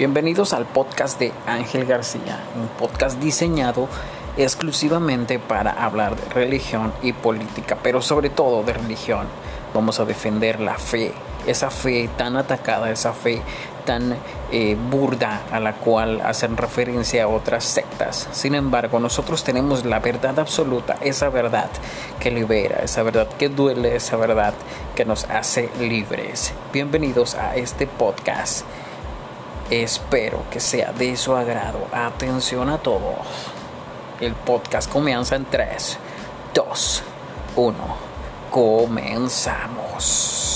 Bienvenidos al podcast de Ángel García, un podcast diseñado exclusivamente para hablar de religión y política, pero sobre todo de religión. Vamos a defender la fe, esa fe tan atacada, esa fe tan eh, burda a la cual hacen referencia otras sectas. Sin embargo, nosotros tenemos la verdad absoluta, esa verdad que libera, esa verdad que duele, esa verdad que nos hace libres. Bienvenidos a este podcast. Espero que sea de su agrado. Atención a todos. El podcast comienza en 3, 2, 1. Comenzamos.